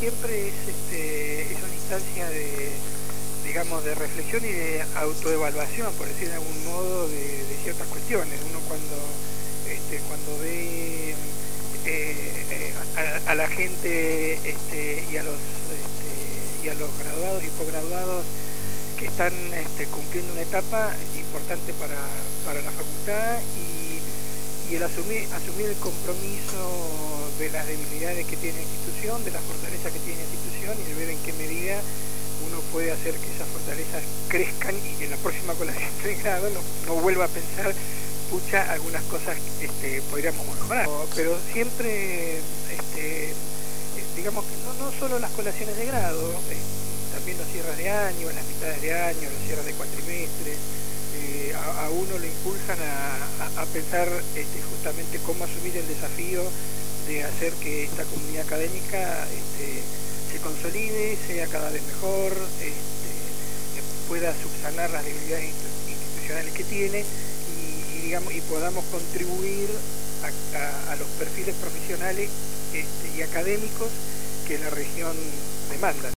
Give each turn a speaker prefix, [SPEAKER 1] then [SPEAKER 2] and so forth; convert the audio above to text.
[SPEAKER 1] siempre es, este, es una instancia de, digamos, de reflexión y de autoevaluación, por decir de algún modo, de, ciertas cuestiones. Uno cuando, este, cuando ve eh, eh, a, la gente este, y, a los, este, y a los graduados y posgraduados que están este, cumpliendo una etapa importante para, para la facultad y, y el asumir, asumir el compromiso de las debilidades que tiene la institución, de la fortaleza que tiene la institución y de ver en qué medida uno puede hacer que esas fortalezas crezcan y que en la próxima colación de grado no, vuelva a pensar, pucha, algunas cosas este, podríamos mejorar. Pero siempre, este, digamos que no, no solo las colaciones de grado, eh, también los cierres de año, las mitades de año, los cierres de cuatrimestres, eh, a, uno le impulsan a, pensar este, justamente cómo asumir el desafío de hacer que esta comunidad académica este, se consolide, sea cada vez mejor, este, pueda subsanar las debilidades institucionales que tiene y, digamos, y podamos contribuir a, los perfiles profesionales y académicos que la región demanda.